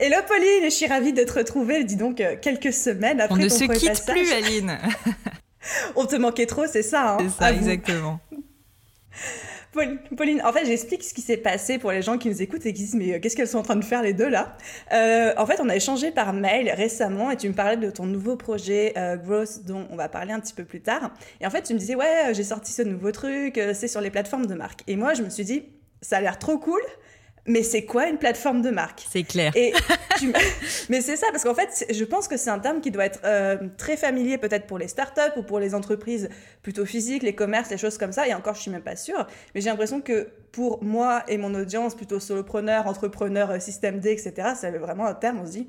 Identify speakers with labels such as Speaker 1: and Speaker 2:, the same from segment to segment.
Speaker 1: Hello Pauline, je suis ravie de te retrouver, dis donc, euh, quelques semaines après
Speaker 2: On ne
Speaker 1: ton
Speaker 2: se quitte
Speaker 1: passage.
Speaker 2: plus, Aline.
Speaker 1: On te manquait trop, c'est ça. hein,
Speaker 2: C'est ça, exactement.
Speaker 1: Paul- Pauline, en fait, j'explique ce qui s'est passé pour les gens qui nous écoutent et qui se disent mais euh, qu'est-ce qu'elles sont en train de faire les deux là? Euh, En fait, on a échangé par mail récemment et tu me parlais de ton nouveau projet euh, Growth dont on va parler un petit peu plus tard. Et en fait, tu me disais ouais, j'ai sorti ce nouveau truc, c'est sur les plateformes de marque. Et moi, je me suis dit ça a l'air trop cool, mais c'est quoi une plateforme de marque?
Speaker 2: C'est clair.
Speaker 1: et tu mais c'est ça, parce qu'en fait, je pense que c'est un terme qui doit être euh, très familier peut-être pour les startups ou pour les entreprises plutôt physiques, les commerces, les choses comme ça. Et encore, je suis même pas sûre. Mais j'ai l'impression que pour moi et mon audience, plutôt solopreneur, entrepreneur, euh, système D, etc., c'est vraiment un terme, on se dit,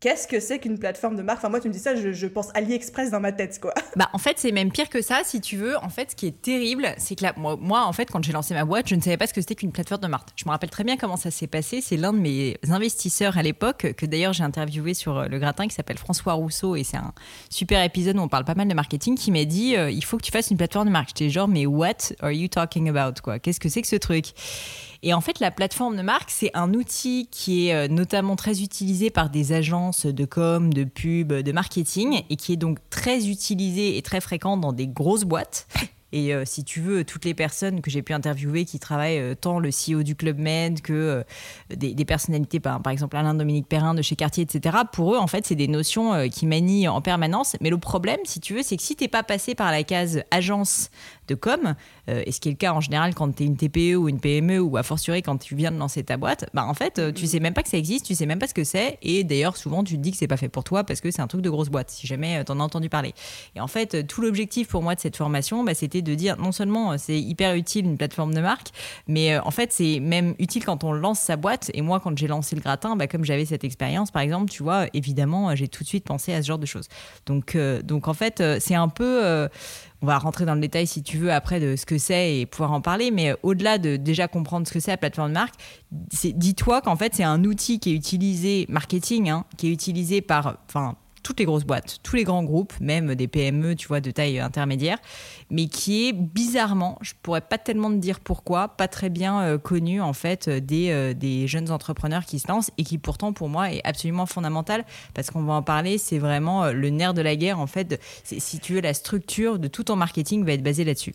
Speaker 1: qu'est-ce que c'est qu'une plateforme de marque? Enfin, moi, tu me dis ça, je, pense AliExpress dans ma tête, quoi.
Speaker 2: Bah, en fait, c'est même pire que ça, si tu veux. En fait, ce qui est terrible, c'est que là, moi, moi, en fait, quand j'ai lancé ma boîte, je ne savais pas ce que c'était qu'une plateforme de marque. Je me rappelle très bien comment ça s'est passé. C'est l'un de mes investisseurs à l'époque, que d'ailleurs j'ai interviewé sur euh, le gratin, qui s'appelle François Rousseau, et c'est un super épisode où on parle pas mal de marketing, qui m'a dit euh, il faut que tu fasses une plateforme de marque. J'étais genre, mais what are you talking about quoi? Qu'est-ce que c'est que ce truc? Et en fait, la plateforme de marque, c'est un outil qui est euh, notamment très utilisé par des agences de com, de pub, de marketing, et qui est donc très utilisé et très fréquent dans des grosses boîtes. Et euh, si tu veux, toutes les personnes que j'ai pu interviewer qui travaillent, euh, tant le CEO du Club Med que des, personnalités, par, exemple Alain-Dominique Perrin de chez Cartier, etc., pour eux, en fait, c'est des notions qui manient en permanence. Mais le problème, si tu veux, c'est que si t'es pas passé par la case agence de com, euh, et ce qui est le cas en général quand tu es une TPE ou une PME ou a fortiori quand tu viens de lancer ta boîte, bah en fait, euh, tu sais même pas que ça existe, tu sais même pas ce que c'est, et d'ailleurs souvent tu te dis que c'est pas fait pour toi parce que c'est un truc de grosse boîte, si jamais tu en as entendu parler. Et en fait, euh, tout l'objectif pour moi de cette formation, bah, c'était de dire non seulement euh, c'est hyper utile une plateforme de marque, mais euh, en fait c'est même utile quand on lance sa boîte. Et moi, quand j'ai lancé le gratin, bah, comme j'avais cette expérience, par exemple, tu vois, évidemment, euh, j'ai tout de suite pensé à ce genre de choses. Donc, euh, donc en fait, euh, c'est un peu euh, on va rentrer dans le détail si tu veux après de ce que c'est et pouvoir en parler, mais euh, au-delà de déjà comprendre ce que c'est la plateforme de marque, dis-toi qu'en fait c'est un outil qui est utilisé marketing, hein, qui est utilisé par, toutes les grosses boîtes, tous les grands groupes, même des PME, tu vois, de taille intermédiaire, mais qui est bizarrement, je pourrais pas tellement te dire pourquoi, pas très bien euh, connu en fait euh, des, euh, des jeunes entrepreneurs qui se lancent et qui pourtant pour moi est absolument fondamental parce qu'on va en parler, c'est vraiment euh, le nerf de la guerre en fait. de- si tu veux, la structure de tout ton marketing va être basée là-dessus.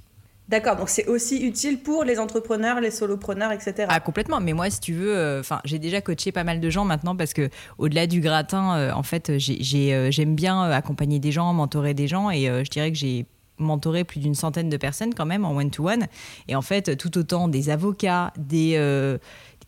Speaker 1: D'accord, donc c'est aussi utile pour les entrepreneurs, les solopreneurs, etc.
Speaker 2: Ah complètement. Mais moi, si tu veux, euh, enfin, j'ai déjà coaché pas mal de gens maintenant parce que au-delà du gratin, euh, en fait, euh, j'aime bien accompagner des gens, mentorer des gens, et je dirais que j'ai mentoré plus d'une centaine de personnes quand même en one-to-one. Et en fait, tout autant des avocats, des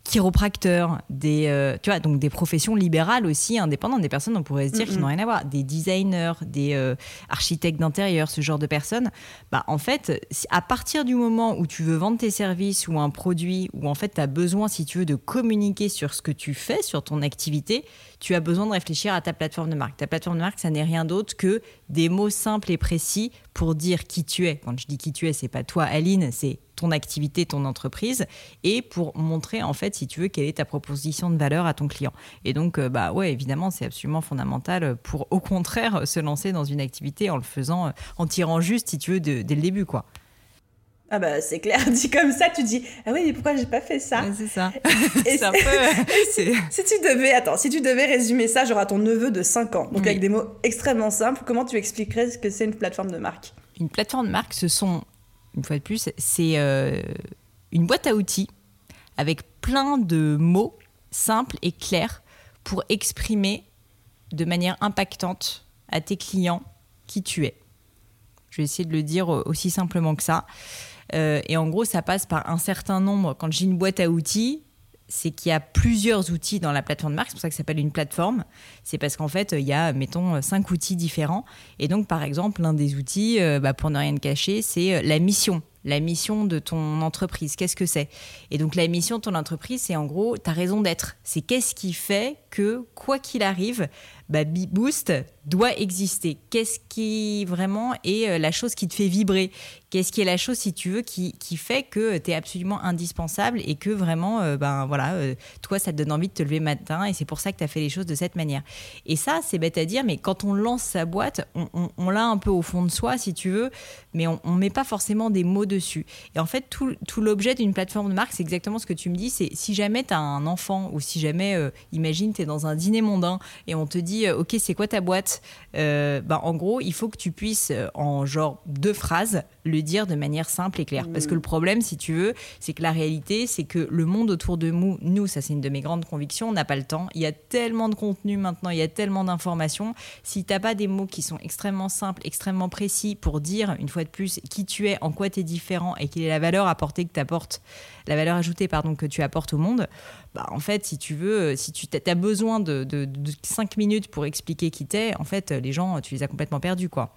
Speaker 2: chiropracteurs, des, euh, tu vois, donc des professions libérales aussi, indépendantes, des personnes, on pourrait se dire, qui
Speaker 1: Mhm.
Speaker 2: n'ont rien à voir, des designers, des euh, architectes d'intérieur, ce genre de personnes. Bah, en fait, si- à partir du moment où tu veux vendre tes services ou un produit, où en fait tu as besoin, si tu veux, de communiquer sur ce que tu fais, sur ton activité, tu as besoin de réfléchir à ta plateforme de marque. Ta plateforme de marque, ça n'est rien d'autre que des mots simples et précis pour dire qui tu es. Quand je dis qui tu es, c'est pas toi, Aline, c'est ton activité, ton entreprise, et pour montrer en fait, si tu veux, quelle est ta proposition de valeur à ton client. Et donc, euh, bah ouais, évidemment, c'est absolument fondamental pour, au contraire, se lancer dans une activité en le faisant, euh, en tirant juste, si tu veux, de- dès le début, quoi.
Speaker 1: Ah bah c'est clair, dit comme ça, tu dis ah oui mais pourquoi j'ai pas fait ça?
Speaker 2: C'est ça.
Speaker 1: Et
Speaker 2: c'est un peu.
Speaker 1: Si tu devais, attends, si tu devais résumer ça, genre à ton neveu de 5 ans, donc
Speaker 2: Oui.
Speaker 1: avec des mots extrêmement simples, comment tu expliquerais ce que c'est une plateforme de marque?
Speaker 2: Une plateforme de marque, ce sont, une fois de plus, c'est euh, une boîte à outils avec plein de mots simples et clairs pour exprimer de manière impactante à tes clients qui tu es. Je vais essayer de le dire aussi simplement que ça. Euh, et en gros, ça passe par un certain nombre. Quand j'ai une boîte à outils, c'est qu'il y a plusieurs outils dans la plateforme de marque. C'est pour ça que ça s'appelle une plateforme. C'est parce qu'en fait, il y a, mettons, cinq outils différents. Et donc, par exemple, l'un des outils, euh, bah, pour ne rien cacher, c'est euh, la mission. La mission de ton entreprise, qu'est-ce que c'est? Et donc, la mission de ton entreprise, c'est en gros ta raison d'être. C'est qu'est-ce qui fait que, quoi qu'il arrive, bah, Boost doit exister Qu'est-ce qui vraiment est euh, la chose qui te fait vibrer? Qu'est-ce qui est la chose, si tu veux, qui, fait que tu es absolument indispensable et que vraiment, euh, ben voilà, euh, toi, ça te donne envie de te lever matin et c'est pour ça que tu as fait les choses de cette manière. Et ça, c'est bête à dire, mais quand on lance sa boîte, on, on, l'a un peu au fond de soi, si tu veux, mais on ne met pas forcément des mots dessus. Et en fait, tout, tout l'objet d'une plateforme de marque, c'est exactement ce que tu me dis, c'est si jamais tu as un enfant ou si jamais, imagine, tu es dans un dîner mondain et on te dit, OK, c'est quoi ta boîte euh, bah, en gros, il faut que tu puisses, euh, en genre deux phrases, le dire de manière simple et claire. Parce que le problème, si tu veux, c'est que la réalité, c'est que le monde autour de nous, nous, ça c'est une de mes grandes convictions, on n'a pas le temps. Il y a tellement de contenu maintenant, il y a tellement d'informations. Si tu n'as pas des mots qui sont extrêmement simples, extrêmement précis pour dire, une fois de plus, qui tu es, en quoi tu es différent et quelle est la valeur apportée que tu apportes, la valeur ajoutée, pardon, que tu apportes au monde, bah, en fait, si tu veux, si tu as besoin de, de, de 5 minutes pour expliquer qui t'es, en fait, les gens, tu les as complètement perdus, quoi.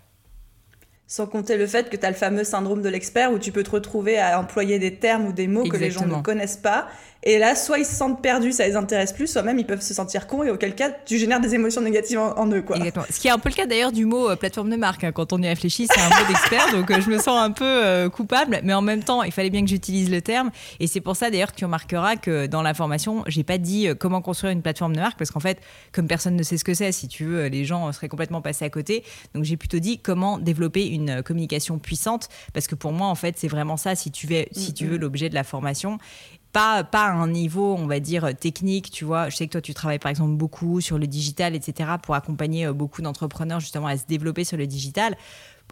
Speaker 1: Sans compter le fait que tu as le fameux syndrome de l'expert où tu peux te retrouver à employer des termes ou des mots que les gens ne connaissent pas et là, soit ils se sentent perdus, ça les intéresse plus, soit même ils peuvent se sentir cons et auquel cas tu génères des émotions négatives en, eux. Quoi.
Speaker 2: Exactement. Ce qui est un peu le cas d'ailleurs du mot euh, plateforme de marque. Hein. Quand on y réfléchit, c'est un mot d'expert, donc euh, je me sens un peu euh, coupable, mais en même temps, il fallait bien que j'utilise le terme. Et c'est pour ça d'ailleurs que tu remarqueras que dans la formation, j'ai pas dit comment construire une plateforme de marque, parce qu'en fait, comme personne ne sait ce que c'est, si tu veux, les gens seraient complètement passés à côté. Donc j'ai plutôt dit comment développer une communication puissante, parce que pour moi, en fait, c'est vraiment ça, si tu veux, si tu veux l'objet de la formation pas, pas à un niveau, on va dire, technique, tu vois. Je sais que toi, tu travailles par exemple beaucoup sur le digital, etc., pour accompagner euh, beaucoup d'entrepreneurs justement à se développer sur le digital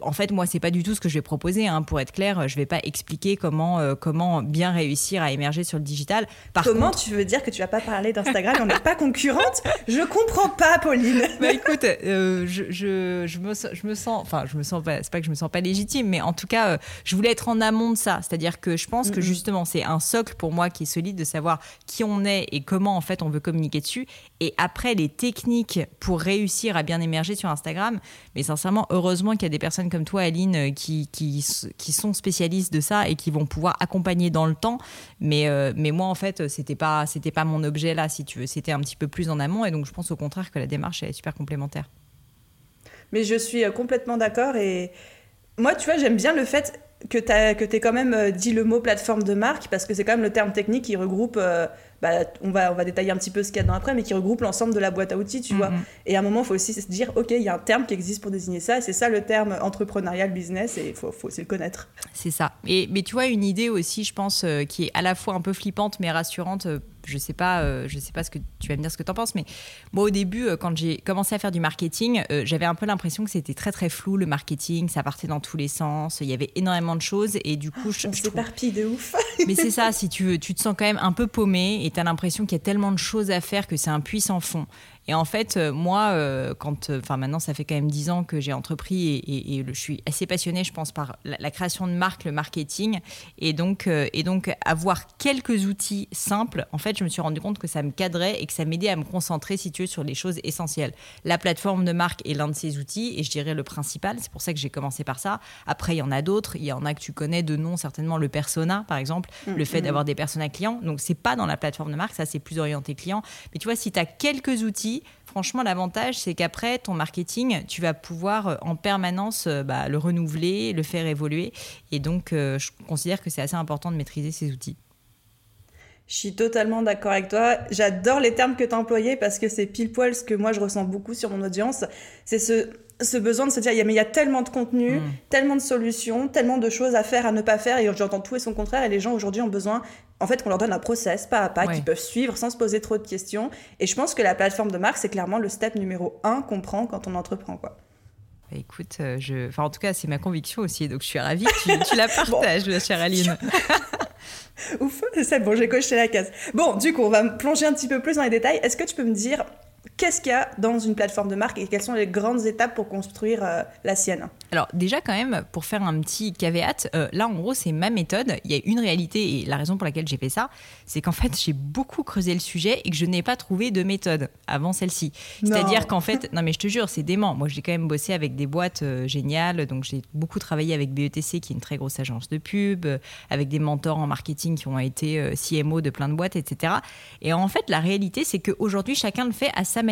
Speaker 2: en fait, moi, c'est pas du tout ce que je vais proposer. Hein. Pour être clair, je vais pas expliquer comment, euh, comment bien réussir à émerger sur le digital.
Speaker 1: comment tu veux dire que tu vas pas parler d'Instagram On n'est pas concurrente? Je comprends pas, Pauline.
Speaker 2: bah écoute, euh, je, je, je, me, je me sens, enfin, je me sens pas, c'est pas que je me sens pas légitime, mais en tout cas, euh, je voulais être en amont de ça. C'est-à-dire que je pense que justement, c'est un socle pour moi qui est solide de savoir qui on est et comment en fait on veut communiquer dessus. Et après, les techniques pour réussir à bien émerger sur Instagram. Mais sincèrement, heureusement qu'il y a des personnes comme toi, Aline, euh, qui, qui, qui, sont spécialistes de ça et qui vont pouvoir accompagner dans le temps. Mais, euh, mais moi, en fait, c'était pas, c'était pas mon objet là, si tu veux. C'était un petit peu plus en amont. Et donc, je pense au contraire que la démarche est super complémentaire.
Speaker 1: Mais je suis euh, complètement d'accord. Et moi, tu vois, j'aime bien le fait que tu aies quand même dit le mot plateforme de marque parce que c'est quand même le terme technique qui regroupe bah, on, va, on va détailler un petit peu ce qu'il y a dans après, mais qui regroupe l'ensemble de la boîte à outils, tu vois. Mhm. Et à un moment, il faut aussi se dire, OK, il y a un terme qui existe pour désigner ça, c'est ça le terme entrepreneurial business, et il faut, faut aussi le connaître.
Speaker 2: C'est ça. Et, mais tu vois, une idée aussi, je pense, euh, qui est à la fois un peu flippante, mais rassurante euh, je sais pas, euh, je sais pas ce que tu vas me dire ce que tu en penses, mais moi au début, euh, quand j'ai commencé à faire du marketing, euh, j'avais un peu l'impression que c'était très très flou le marketing, ça partait dans tous les sens, il y avait énormément de choses et du coup,
Speaker 1: je, on s'éparpille de ouf.
Speaker 2: mais c'est ça, si tu veux, tu te sens quand même un peu paumé et tu as l'impression qu'il y a tellement de choses à faire que c'est un puits sans fond. Et en fait, euh, moi, euh, quand, euh, enfin maintenant, ça fait quand même dix ans que j'ai entrepris et, je suis assez passionnée, je pense, par la, création de marque, le marketing, et donc, et donc avoir quelques outils simples. En fait, je me suis rendu compte que ça me cadrait et que ça m'aidait à me concentrer, si tu veux, sur les choses essentielles. La plateforme de marque est l'un de ces outils, et je dirais le principal. C'est pour ça que j'ai commencé par ça. Après, il y en a d'autres. Il y en a que tu connais de nom, certainement le persona, par exemple, le fait mm-hmm. d'avoir des personas clients. Donc, c'est pas dans la plateforme de marque, ça c'est plus orienté client. Mais tu vois, si tu as quelques outils franchement, l'avantage, c'est qu'après, ton marketing, tu vas pouvoir euh, en permanence euh, bah, le renouveler, le faire évoluer. Et donc, euh, je considère que c'est assez important de maîtriser ces outils.
Speaker 1: Je suis totalement d'accord avec toi. J'adore les termes que tu as employés parce que c'est pile poil ce que moi je ressens beaucoup sur mon audience. C'est ce, ce besoin de se dire, mais il y a tellement de contenu, mm. tellement de solutions, tellement de choses à faire, à ne pas faire. Et j'entends tout et son contraire. Et les gens aujourd'hui ont besoin en fait, qu'on leur donne un process pas à pas qu'ils peuvent suivre sans se poser trop de questions. Et je pense que la plateforme de marque, c'est clairement le step numéro un qu'on prend quand on entreprend, quoi.
Speaker 2: Bah, écoute, euh, je... enfin, en tout cas, c'est ma conviction aussi, donc je suis ravie que tu, la partages, bon. chère Aline.
Speaker 1: Ouf, c'est bon, j'ai coché la case. Bon, du coup, on va plonger un petit peu plus dans les détails. Est-ce que tu peux me dire Qu'est-ce qu'il y a dans une plateforme de marque et quelles sont les grandes étapes pour construire euh, la sienne?
Speaker 2: Alors déjà quand même, pour faire un petit caveat, euh, là en gros c'est ma méthode. Il y a une réalité et la raison pour laquelle j'ai fait ça, c'est qu'en fait j'ai beaucoup creusé le sujet et que je n'ai pas trouvé de méthode avant celle-ci. C'est-à-dire qu'en fait, non mais je te jure, c'est dément. Moi j'ai quand même bossé avec des boîtes euh, géniales, donc j'ai beaucoup travaillé avec BETC qui est une très grosse agence de pub, avec des mentors en marketing qui ont été CMO de plein de boîtes, etc. Et en fait la réalité c'est qu'aujourd'hui chacun le fait à sa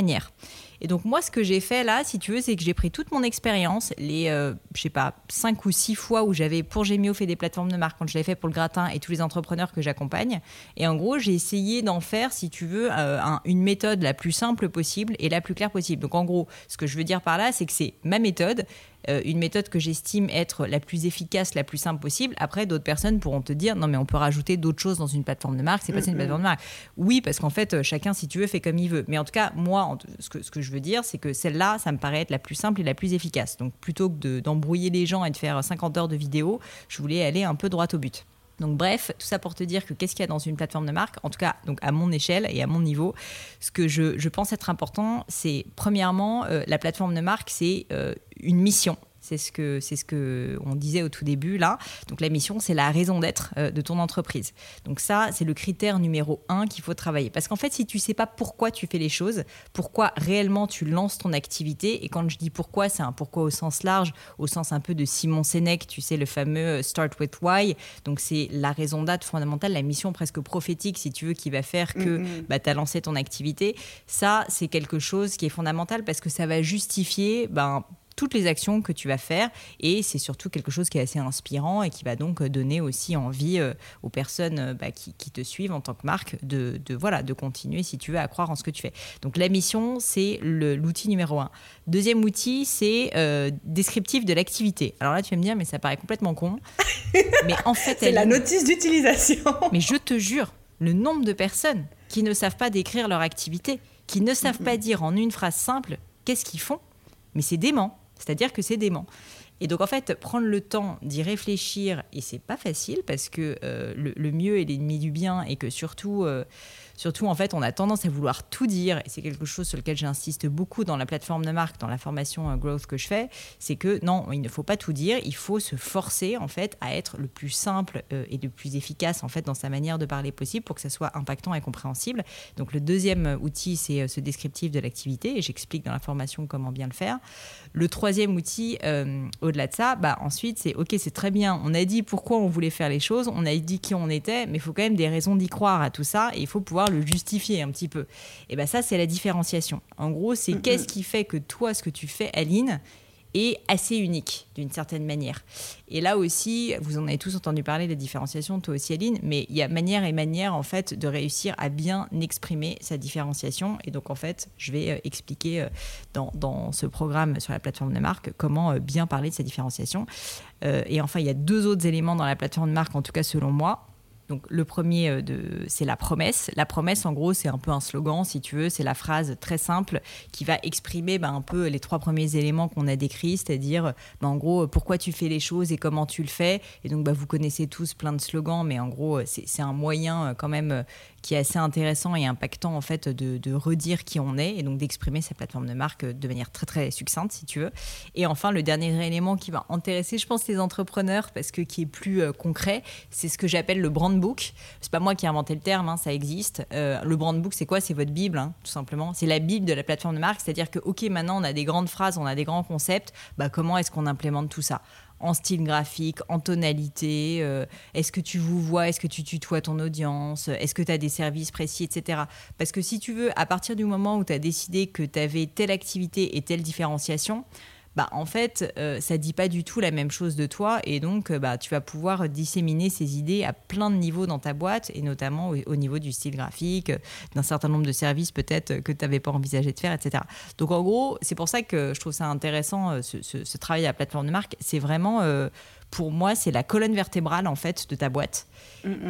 Speaker 2: Et donc moi, ce que j'ai fait là, si tu veux, c'est que j'ai pris toute mon expérience, les, euh, je sais pas, cinq ou six fois où j'avais pour Gémio fait des plateformes de marque, quand je l'avais fait pour le gratin et tous les entrepreneurs que j'accompagne. Et en gros, j'ai essayé d'en faire, si tu veux, euh, une méthode la plus simple possible et la plus claire possible. Donc en gros, ce que je veux dire par là, c'est que c'est ma méthode. Euh, une méthode que j'estime être la plus efficace, la plus simple possible. Après, d'autres personnes pourront te dire non, mais on peut rajouter d'autres choses dans une plateforme de marque. C'est pas une plateforme de marque. Oui, parce qu'en fait, chacun, si tu veux, fait comme il veut. Mais en tout cas, moi, ce que, ce que je veux dire, c'est que celle-là, ça me paraît être la plus simple et la plus efficace. Donc plutôt que d'embrouiller les gens et de faire 50 heures de vidéo, je voulais aller un peu droit au but. Donc bref, tout ça pour te dire que qu'est-ce qu'il y a dans une plateforme de marque, en tout cas donc à mon échelle et à mon niveau, ce que je, pense être important, c'est premièrement, euh, la plateforme de marque, c'est euh, une mission c'est ce que c'est ce que on disait au tout début là. Donc la mission, c'est la raison d'être euh, de ton entreprise. Donc ça, c'est le critère numéro un qu'il faut travailler. Parce qu'en fait, si tu sais pas pourquoi tu fais les choses, pourquoi réellement tu lances ton activité, et quand je dis pourquoi, c'est un pourquoi au sens large, au sens un peu de Simon Sénèque, tu sais le fameux euh, Start with Why. Donc c'est la raison d'être fondamentale, la mission presque prophétique, si tu veux, qui va faire que mm-hmm. bah, tu as lancé ton activité. Ça, c'est quelque chose qui est fondamental parce que ça va justifier ben, toutes les actions que tu vas faire et c'est surtout quelque chose qui est assez inspirant et qui va donc donner aussi envie euh, aux personnes euh, bah, qui, te suivent en tant que marque de, voilà, de continuer si tu veux à croire en ce que tu fais. Donc la mission, c'est l'outil numéro un. Deuxième outil, c'est euh, descriptif de l'activité. Alors là, tu vas me dire, mais ça paraît complètement con.
Speaker 1: mais en fait, c'est la notice d'utilisation.
Speaker 2: mais je te jure, le nombre de personnes qui ne savent pas décrire leur activité, qui ne savent pas dire en une phrase simple qu'est-ce qu'ils font, mais c'est dément. C'est-à-dire que c'est dément. Et donc en fait, prendre le temps d'y réfléchir, et c'est pas facile parce que euh, le, mieux est l'ennemi du bien et que surtout, euh, surtout en fait, on a tendance à vouloir tout dire, et c'est quelque chose sur lequel j'insiste beaucoup dans la plateforme de marque, dans la formation euh, growth que je fais, c'est que non, il ne faut pas tout dire, il faut se forcer en fait à être le plus simple et le plus efficace en fait dans sa manière de parler possible pour que ça soit impactant et compréhensible. Donc le deuxième outil, c'est ce descriptif de l'activité, et j'explique dans la formation comment bien le faire. Le troisième outil au-delà de ça, bah, ensuite, c'est OK, c'est très bien. On a dit pourquoi on voulait faire les choses, on a dit qui on était, mais il faut quand même des raisons d'y croire à tout ça. Et il faut pouvoir le justifier un petit peu. Et bien, ça, c'est la différenciation. En gros, c'est qu'est-ce qui fait que toi, ce que tu fais, Aline, est assez unique d'une certaine manière. Et là aussi, vous en avez tous entendu parler, la différenciation, toi aussi Aline, mais il y a manière et manière en fait de réussir à bien exprimer sa différenciation. Et donc en fait, je vais euh, expliquer euh, dans, dans, ce programme sur la plateforme de marque comment euh, bien parler de sa différenciation. et enfin, il y a deux autres éléments dans la plateforme de marque, en tout cas selon moi. Donc le premier, euh, c'est la promesse. La promesse, en gros, c'est un peu un slogan, si tu veux. C'est la phrase très simple qui va exprimer bah, un peu les trois premiers éléments qu'on a décrits, c'est-à-dire, bah, en gros, pourquoi tu fais les choses et comment tu le fais. Et donc, bah, vous connaissez tous plein de slogans, mais en gros, c'est un moyen euh, quand même euh, qui est assez intéressant et impactant en fait de, redire qui on est et donc d'exprimer sa plateforme de marque de manière très très succincte si tu veux. Et enfin le dernier élément qui va intéresser je pense les entrepreneurs parce que qui est plus euh, concret, c'est ce que j'appelle le brand book. C'est pas moi qui ai inventé le terme, hein, ça existe. Euh, le brand book c'est quoi? C'est votre bible hein, tout simplement. C'est la bible de la plateforme de marque, c'est-à-dire que ok maintenant on a des grandes phrases, on a des grands concepts, bah comment est-ce qu'on implémente tout ça? En style graphique, en tonalité euh, Est-ce que tu vous vois Est-ce que tu tutoies ton audience Est-ce que tu as des services précis, etc. Parce que si tu veux, à partir du moment où tu as décidé que tu avais telle activité et telle différenciation, bah, en fait, euh, ça dit pas du tout la même chose de toi et donc euh, bah, tu vas pouvoir disséminer ces idées à plein de niveaux dans ta boîte et notamment au, niveau du style graphique, d'un certain nombre de services peut-être que tu n'avais pas envisagé de faire, etc. Donc en gros, c'est pour ça que je trouve ça intéressant, euh, ce, ce, travail à la plateforme de marque. C'est vraiment pour moi, c'est la colonne vertébrale en fait de ta boîte.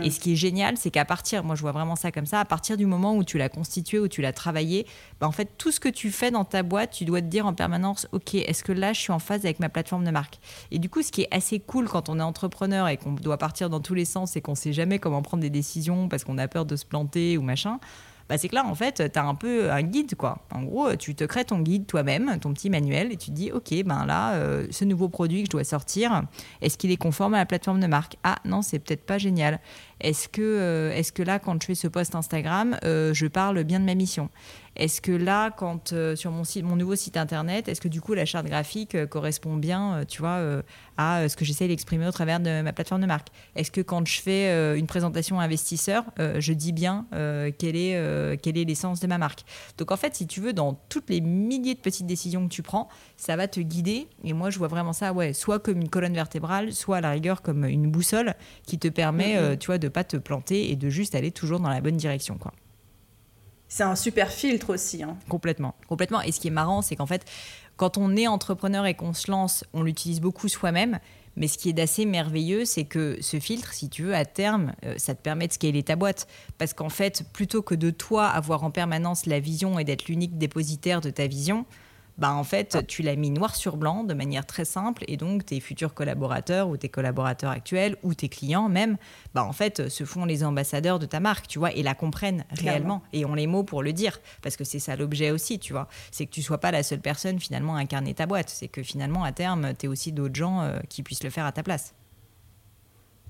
Speaker 2: Et ce qui est génial, c'est qu'à partir, moi je vois vraiment ça comme ça, à partir du moment où tu l'as constitué, où tu l'as travaillé, bah, en fait tout ce que tu fais dans ta boîte, tu dois te dire en permanence, ok, est-ce que là je suis en phase avec ma plateforme de marque? Et du coup, ce qui est assez cool quand on est entrepreneur et qu'on doit partir dans tous les sens et qu'on sait jamais comment prendre des décisions parce qu'on a peur de se planter ou machin bah, c'est que là, en fait, tu as un peu un guide, quoi. En gros, tu te crées ton guide toi-même, ton petit manuel, et tu te dis, OK, ben là, euh, ce nouveau produit que je dois sortir, est-ce qu'il est conforme à la plateforme de marque? Ah non, c'est peut-être pas génial. Est-ce que, euh, est que là, quand je fais ce post Instagram, euh, je parle bien de ma mission? Est-ce que là, quand sur mon, site, mon nouveau site internet, est-ce que du coup la charte graphique correspond bien, tu vois, à ce que j'essaie d'exprimer au travers de ma plateforme de marque? Est-ce que quand je fais une présentation investisseur, je dis bien quelle est quelle est l'essence de ma marque? Donc en fait, si tu veux, dans toutes les milliers de petites décisions que tu prends, ça va te guider. Et moi, je vois vraiment ça, ouais, soit comme une colonne vertébrale, soit à la rigueur comme une boussole qui te permet, mm-hmm. tu vois, de pas te planter et de juste aller toujours dans la bonne direction, quoi.
Speaker 1: C'est un super filtre aussi. Hein.
Speaker 2: Complètement, complètement. Et ce qui est marrant, c'est qu'en fait, quand on est entrepreneur et qu'on se lance, on l'utilise beaucoup soi-même. Mais ce qui est d'assez merveilleux, c'est que ce filtre, si tu veux, à terme, euh, ça te permet de scaler ta boîte. Parce qu'en fait, plutôt que de toi avoir en permanence la vision et d'être l'unique dépositaire de ta vision, bah en fait, tu l'as mis noir sur blanc de manière très simple et donc tes futurs collaborateurs ou tes collaborateurs actuels ou tes clients même, bah en fait, se font les ambassadeurs de ta marque, tu vois, et la comprennent réellement et ont les mots pour le dire parce que c'est ça l'objet aussi, tu vois. C'est que tu sois pas la seule personne finalement à incarner ta boîte, c'est que finalement à terme, tu es aussi d'autres gens euh, qui puissent le faire à ta place.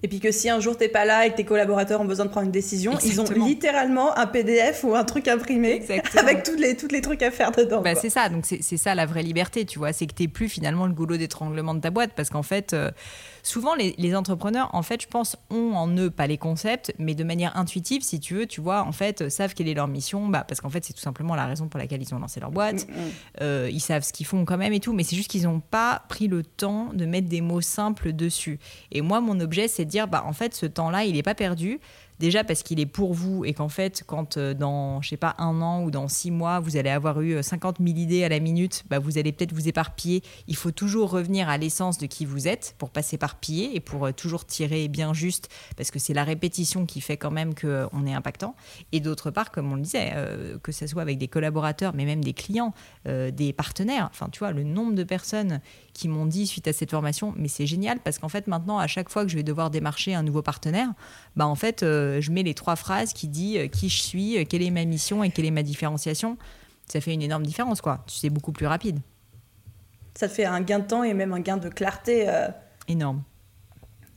Speaker 1: Et puis que si un jour t'es pas là et que tes collaborateurs ont besoin de prendre une décision, ils ont littéralement un PDF ou un truc imprimé avec tous les, toutes les trucs à faire dedans.
Speaker 2: Bah, c'est ça, donc c'est ça la vraie liberté, tu vois. C'est que t'es plus finalement le goulot d'étranglement de ta boîte parce qu'en fait. Euh, souvent les, entrepreneurs, en fait, je pense, ont en eux pas les concepts, mais de manière intuitive, si tu veux, tu vois, en fait, savent quelle est leur mission, bah, parce qu'en fait, c'est tout simplement la raison pour laquelle ils ont lancé leur boîte. Mm, mm. Euh, ils savent ce qu'ils font quand même et tout, mais c'est juste qu'ils n'ont pas pris le temps de mettre des mots simples dessus. Et moi, mon objet, c'est de dire, bah, en fait, ce temps-là, il n'est pas perdu. Déjà parce qu'il est pour vous et qu'en fait, quand euh, dans, je sais pas, un an ou dans six mois, vous allez avoir eu 50 euh, 000 idées à la minute, bah, vous allez peut-être vous éparpiller. Il faut toujours revenir à l'essence de qui vous êtes pour pas s'éparpiller et pour euh, toujours tirer bien juste parce que c'est la répétition qui fait quand même qu'on est impactant. Et d'autre part, comme on le disait, que ce soit avec des collaborateurs, mais même des clients, des partenaires, enfin tu vois, le nombre de personnes qui m'ont dit suite à cette formation, mais c'est génial parce qu'en fait maintenant, à chaque fois que je vais devoir démarcher un nouveau partenaire, bah en fait, je mets les trois phrases qui disent euh, qui je suis, euh, quelle est ma mission et quelle est ma différenciation. Ça fait une énorme différence, quoi. C'est beaucoup plus rapide.
Speaker 1: Ça te fait un gain de temps et même un gain de clarté.
Speaker 2: Énorme.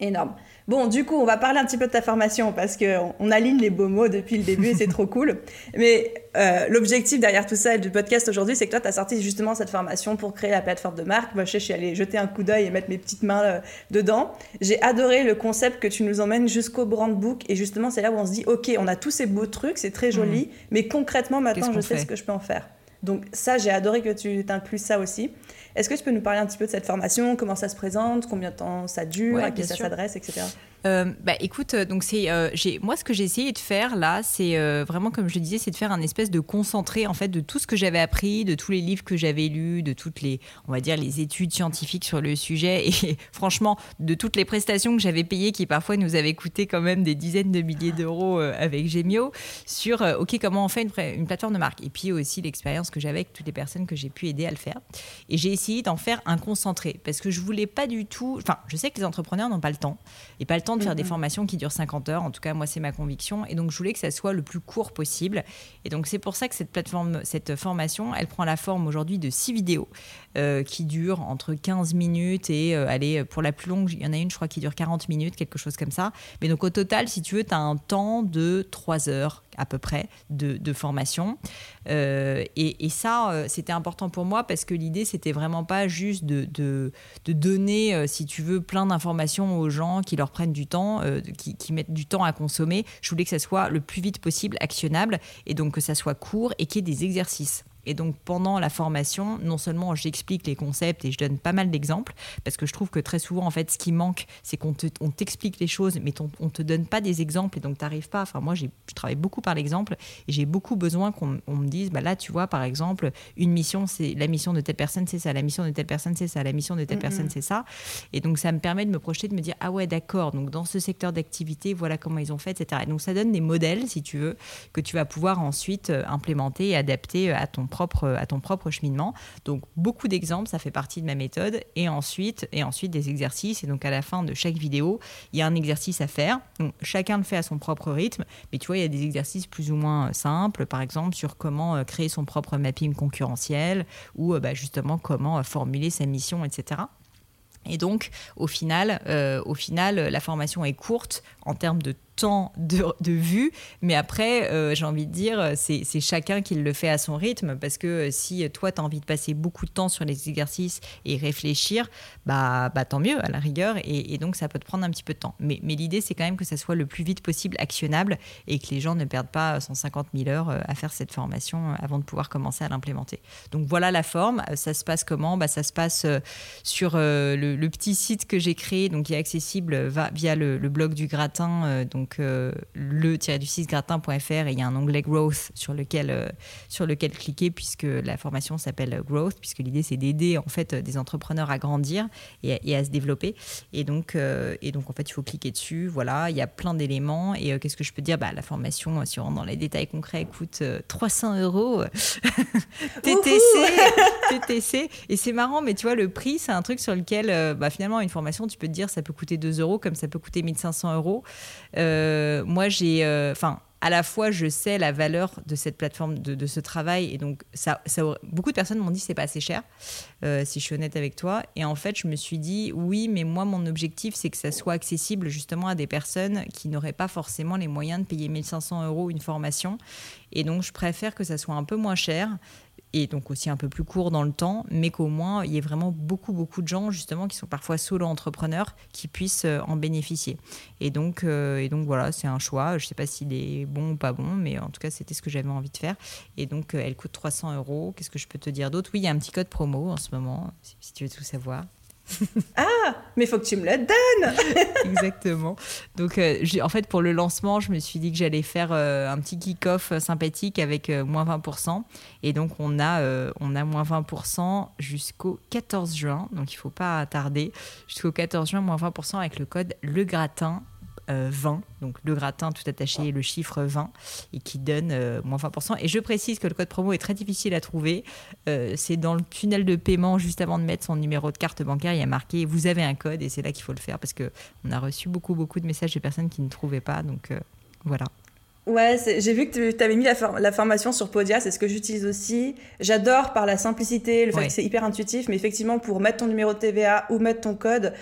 Speaker 1: Énorme. Bon, du coup, on va parler un petit peu de ta formation parce qu'on on aligne les beaux mots depuis le début et c'est trop cool. Mais euh, l'objectif derrière tout ça et du podcast aujourd'hui, c'est que toi, tu as sorti justement cette formation pour créer la plateforme de marque. Moi, je, suis allée jeter un coup d'œil et mettre mes petites mains euh, dedans. J'ai adoré le concept que tu nous emmènes jusqu'au brand book et justement, c'est là où on se dit, OK, on a tous ces beaux trucs, c'est très joli, mmh. mais concrètement, maintenant, je sais ce que je peux en faire. Donc ça, j'ai adoré que tu t'inclues ça aussi. Est-ce que tu peux nous parler un petit peu de cette formation, comment ça se présente, combien de temps ça dure, à qui ça s'adresse, etc.
Speaker 2: Euh, bah écoute, euh, donc c'est euh, moi ce que j'ai essayé de faire là, c'est vraiment comme je le disais, c'est de faire un espèce de concentré en fait de tout ce que j'avais appris, de tous les livres que j'avais lus, de toutes les on va dire les études scientifiques sur le sujet. Et franchement de toutes les prestations que j'avais payées qui parfois nous avaient coûté quand même des dizaines de milliers d'euros avec Gemio sur ok comment on fait une, une, plateforme de marque. Et puis aussi l'expérience que j'avais avec toutes les personnes que j'ai pu aider à le faire. Et j'ai essayé d'en faire un concentré parce que je voulais pas du tout enfin je sais que les entrepreneurs n'ont pas le temps et pas le temps de faire des formations qui durent 50 heures. En tout cas, moi, c'est ma conviction. Et donc, je voulais que ça soit le plus court possible. Et donc, c'est pour ça que cette plateforme, cette formation, elle prend la forme aujourd'hui de six vidéos euh, qui durent entre 15 minutes et, euh, allez, pour la plus longue, il y en a une, je crois, qui dure 40 minutes, quelque chose comme ça. Mais donc, au total, si tu veux, tu as un temps de 3 heures à peu près de, formation. Euh, et, ça, euh, c'était important pour moi parce que l'idée, c'était vraiment pas juste de, de, donner, euh, si tu veux, plein d'informations aux gens qui leur prennent du temps, qui, qui, mettent du temps à consommer. Je voulais que ça soit le plus vite possible actionnable et donc que ça soit court et qu'il y ait des exercices. Et donc pendant la formation, non seulement j'explique les concepts et je donne pas mal d'exemples, parce que je trouve que très souvent, en fait, ce qui manque, c'est qu'on t'explique les choses, mais on, ne te donne pas des exemples et donc tu n'arrives pas. Enfin, moi, je travaille beaucoup par l'exemple et j'ai beaucoup besoin qu'on me dise, bah là, tu vois, par exemple, une mission, c'est la mission de telle personne, c'est ça, la mission de telle personne, c'est ça, la mission de telle personne, c'est ça. Et donc ça me permet de me projeter, de me dire, ah ouais, d'accord, donc dans ce secteur d'activité, voilà comment ils ont fait, etc. Et donc ça donne des modèles, si tu veux, que tu vas pouvoir ensuite euh, implémenter et adapter euh, à ton propre à ton propre cheminement. Donc beaucoup d'exemples, ça fait partie de ma méthode. Et ensuite, et ensuite des exercices. Et donc à la fin de chaque vidéo, il y a un exercice à faire. Donc chacun le fait à son propre rythme. Mais tu vois, il y a des exercices plus ou moins simples, par exemple sur comment euh, créer son propre mapping concurrentiel ou euh, bah, justement comment euh, formuler sa mission, etc. Et donc, au final, au final, la formation est courte en termes de de, vues, mais après, euh, j'ai envie de dire, c'est chacun qui le fait à son rythme, parce que si toi, tu as envie de passer beaucoup de temps sur les exercices et réfléchir, bah, bah tant mieux, à la rigueur, et, donc ça peut te prendre un petit peu de temps. Mais, l'idée, c'est quand même que ça soit le plus vite possible actionnable et que les gens ne perdent pas 150 000 heures à faire cette formation avant de pouvoir commencer à l'implémenter. Donc voilà la forme. Ça se passe comment? Bah, Ça se passe sur le, petit site que j'ai créé, donc qui est accessible via le, blog du gratin, donc le-du-6gratin.fr et il y a un onglet Growth sur lequel, euh, sur lequel cliquer puisque la formation s'appelle Growth, puisque l'idée c'est d'aider en fait des entrepreneurs à grandir et, à se développer. Et donc, euh, et donc en fait il faut cliquer dessus. Voilà, il y a plein d'éléments. Et euh, qu'est-ce que je peux dire? Bah, La formation, si on rentre dans les détails concrets, coûte 300 euros. TTC, TTC. Et c'est marrant, mais tu vois, le prix, c'est un truc sur lequel bah, finalement une formation, tu peux te dire ça peut coûter 2 euros comme ça peut coûter 1500 euros. Euh, moi, j'ai, euh, enfin, à la fois, je sais la valeur de cette plateforme, de, ce travail, et donc ça, ça beaucoup de personnes m'ont dit c'est pas assez cher, euh, si je suis honnête avec toi. Et en fait, je me suis dit oui, mais moi, mon objectif, c'est que ça soit accessible justement à des personnes qui n'auraient pas forcément les moyens de payer 1500 euros une formation. Et donc, je préfère que ça soit un peu moins cher et donc aussi un peu plus court dans le temps, mais qu'au moins il y ait vraiment beaucoup, beaucoup de gens justement qui sont parfois solo-entrepreneurs qui puissent euh, en bénéficier. Et donc, euh, et donc voilà, c'est un choix. Je ne sais pas s'il est bon ou pas bon, mais en tout cas, c'était ce que j'avais envie de faire. Et donc, euh, elle coûte 300 euros. Qu'est-ce que je peux te dire d'autre? Oui, il y a un petit code promo en ce moment, si tu veux tout savoir
Speaker 1: ah, mais faut que tu me le donnes
Speaker 2: Exactement. Donc, euh, en fait, pour le lancement, je me suis dit que j'allais faire euh, un petit kick-off euh, sympathique avec moins 20%. Et donc, on a, on a moins 20% jusqu'au 14 juin. Donc, il faut pas tarder. Jusqu'au 14 juin, moins 20% avec le code Le Gratin 20, euh, donc le gratin tout attaché, le chiffre 20, et qui donne euh, moins 20%. Et je précise que le code promo est très difficile à trouver. Euh, c'est dans le tunnel de paiement, juste avant de mettre son numéro de carte bancaire, il y a marqué vous avez un code, et c'est là qu'il faut le faire, parce qu'on a reçu beaucoup, beaucoup de messages de personnes qui ne trouvaient pas. Donc voilà.
Speaker 1: Ouais, j'ai vu que tu avais mis la, formation sur Podia, c'est ce que j'utilise aussi. J'adore par la simplicité, le fait que c'est hyper intuitif, mais effectivement, pour mettre ton numéro de TVA ou mettre ton code,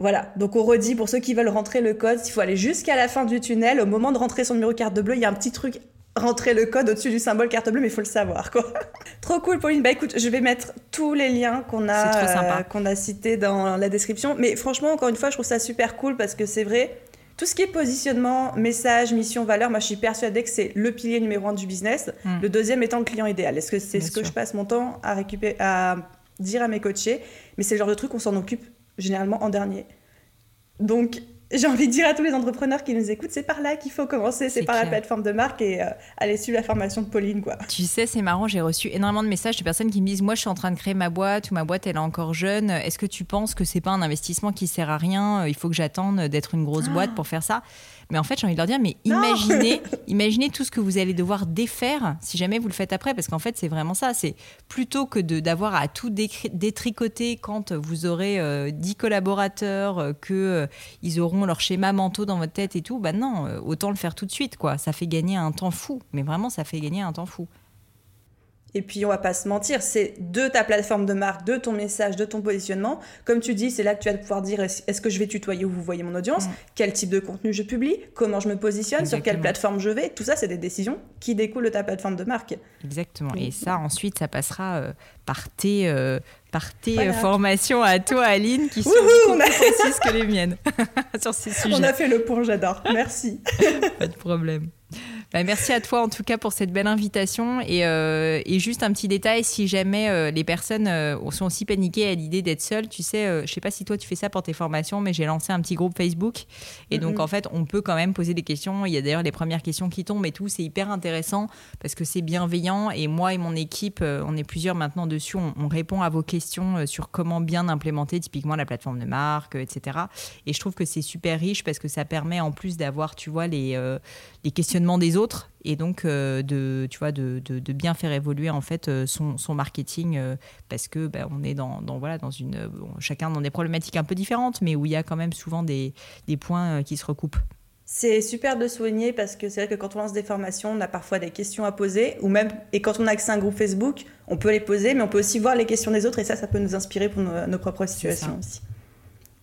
Speaker 1: voilà, donc on redit pour ceux qui veulent rentrer le code, il faut aller jusqu'à la fin du tunnel. Au moment de rentrer son numéro carte bleue, il y a un petit truc rentrer le code au-dessus du symbole carte bleue, mais il faut le savoir, quoi. Trop cool, Pauline. Bah écoute, je vais mettre tous les liens qu'on a, euh, qu'on a cités dans la description. Mais franchement, encore une fois, je trouve ça super cool parce que c'est vrai, tout ce qui est positionnement, message, mission, valeur, moi je suis persuadée que c'est le pilier numéro un du business. Hmm. Le deuxième étant le client idéal. Est-ce que c'est ce que je passe mon temps à récupérer, à dire à mes coachés? Mais c'est le genre de truc qu'on s'en occupe généralement en dernier. Donc, j'ai envie de dire à tous les entrepreneurs qui nous écoutent, c'est par là qu'il faut commencer, c'est par la plateforme de marque et euh, aller suivre la formation de Pauline. Quoi.
Speaker 2: Tu sais, c'est marrant, j'ai reçu énormément de messages de personnes qui me disent, moi je suis en train de créer ma boîte ou ma boîte elle est encore jeune, est-ce que tu penses que c'est pas un investissement qui sert à rien, il faut que j'attende d'être une grosse boîte pour faire ça mais en fait, j'ai envie de leur dire, mais imaginez, imaginez tout ce que vous allez devoir défaire si jamais vous le faites après, parce qu'en fait, c'est vraiment ça. C'est plutôt que d'avoir à tout détricoter quand vous aurez 10 euh, collaborateurs, euh, que euh, ils auront leur schéma mentaux dans votre tête et tout. Bah non, autant le faire tout de suite, quoi. Ça fait gagner un temps fou. Mais vraiment, ça fait gagner un temps fou.
Speaker 1: Et puis, on va pas se mentir, c'est de ta plateforme de marque, de ton message, de ton positionnement. Comme tu dis, c'est là que tu vas pouvoir dire est-ce que je vais tutoyer ou vous voyez mon audience? Mm. Quel type de contenu je publie? Comment je me positionne? Sur quelle plateforme je vais? Tout ça, c'est des décisions qui découlent de ta plateforme de marque.
Speaker 2: Exactement. Et ça, ensuite, ça passera euh, par tes, euh, par tes euh, formations à toi, Aline, qui sont beaucoup plus précises que les miennes sur ces sujets.
Speaker 1: On a fait le point, j'adore. Merci.
Speaker 2: pas de problème. Bah, merci à toi en tout cas pour cette belle invitation. Et, euh, et juste un petit détail, si jamais euh, les personnes euh, sont aussi paniquées à l'idée d'être seules, tu sais, je sais pas si toi tu fais ça pour tes formations, mais j'ai lancé un petit groupe Facebook. Et donc en fait, on peut quand même poser des questions. Il y a d'ailleurs les premières questions qui tombent et tout. C'est hyper intéressant parce que c'est bienveillant. Et moi et mon équipe, on est plusieurs maintenant dessus. On, on répond à vos questions sur comment bien implémenter typiquement la plateforme de marque, etc. Et je trouve que c'est super riche parce que ça permet en plus d'avoir, tu vois, les, les questionnements des autres et donc euh, de tu vois de, de, bien faire évoluer en fait euh, son, son marketing euh, parce que bah, on est dans, dans, voilà dans une chacun dans des problématiques un peu différentes mais où il y a quand même souvent des, des points qui se recoupent.
Speaker 1: C'est super de soigner parce que c'est vrai que quand on lance des formations, on a parfois des questions à poser, ou même, et quand on a accès à un groupe Facebook, on peut les poser, mais on peut aussi voir les questions des autres, et ça, ça peut nous inspirer pour nos, nos propres situations aussi.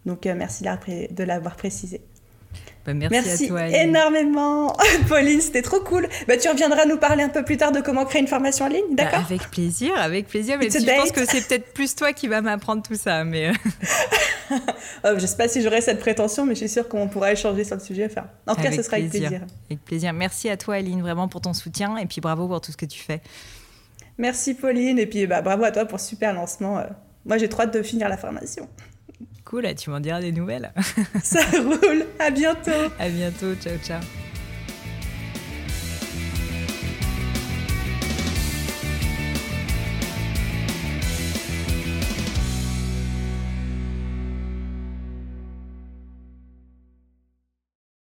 Speaker 1: Donc, merci de l'avoir précisé.
Speaker 2: Bah, merci, à toi.
Speaker 1: Énormément, Pauline, c'était trop cool. Bah, tu reviendras nous parler un peu plus tard de comment créer une formation en ligne, bah, d'accord
Speaker 2: Avec plaisir, avec plaisir. Mais je pense que c'est peut-être plus toi qui vas m'apprendre tout ça. Mais
Speaker 1: oh, je sais pas si j'aurai cette prétention, mais je suis sûre qu'on pourra échanger sur le sujet. Enfin, en tout cas, ce sera avec plaisir.
Speaker 2: Avec plaisir. Merci à toi, Aline, vraiment pour ton soutien et puis bravo pour tout ce que tu fais.
Speaker 1: Merci, Pauline, et puis bah, bravo à toi pour ce super lancement. Euh. Moi, j'ai trop hâte de finir la formation.
Speaker 2: Cool, tu m'en diras des nouvelles.
Speaker 1: Ça roule. À bientôt.
Speaker 2: À bientôt. Ciao, ciao.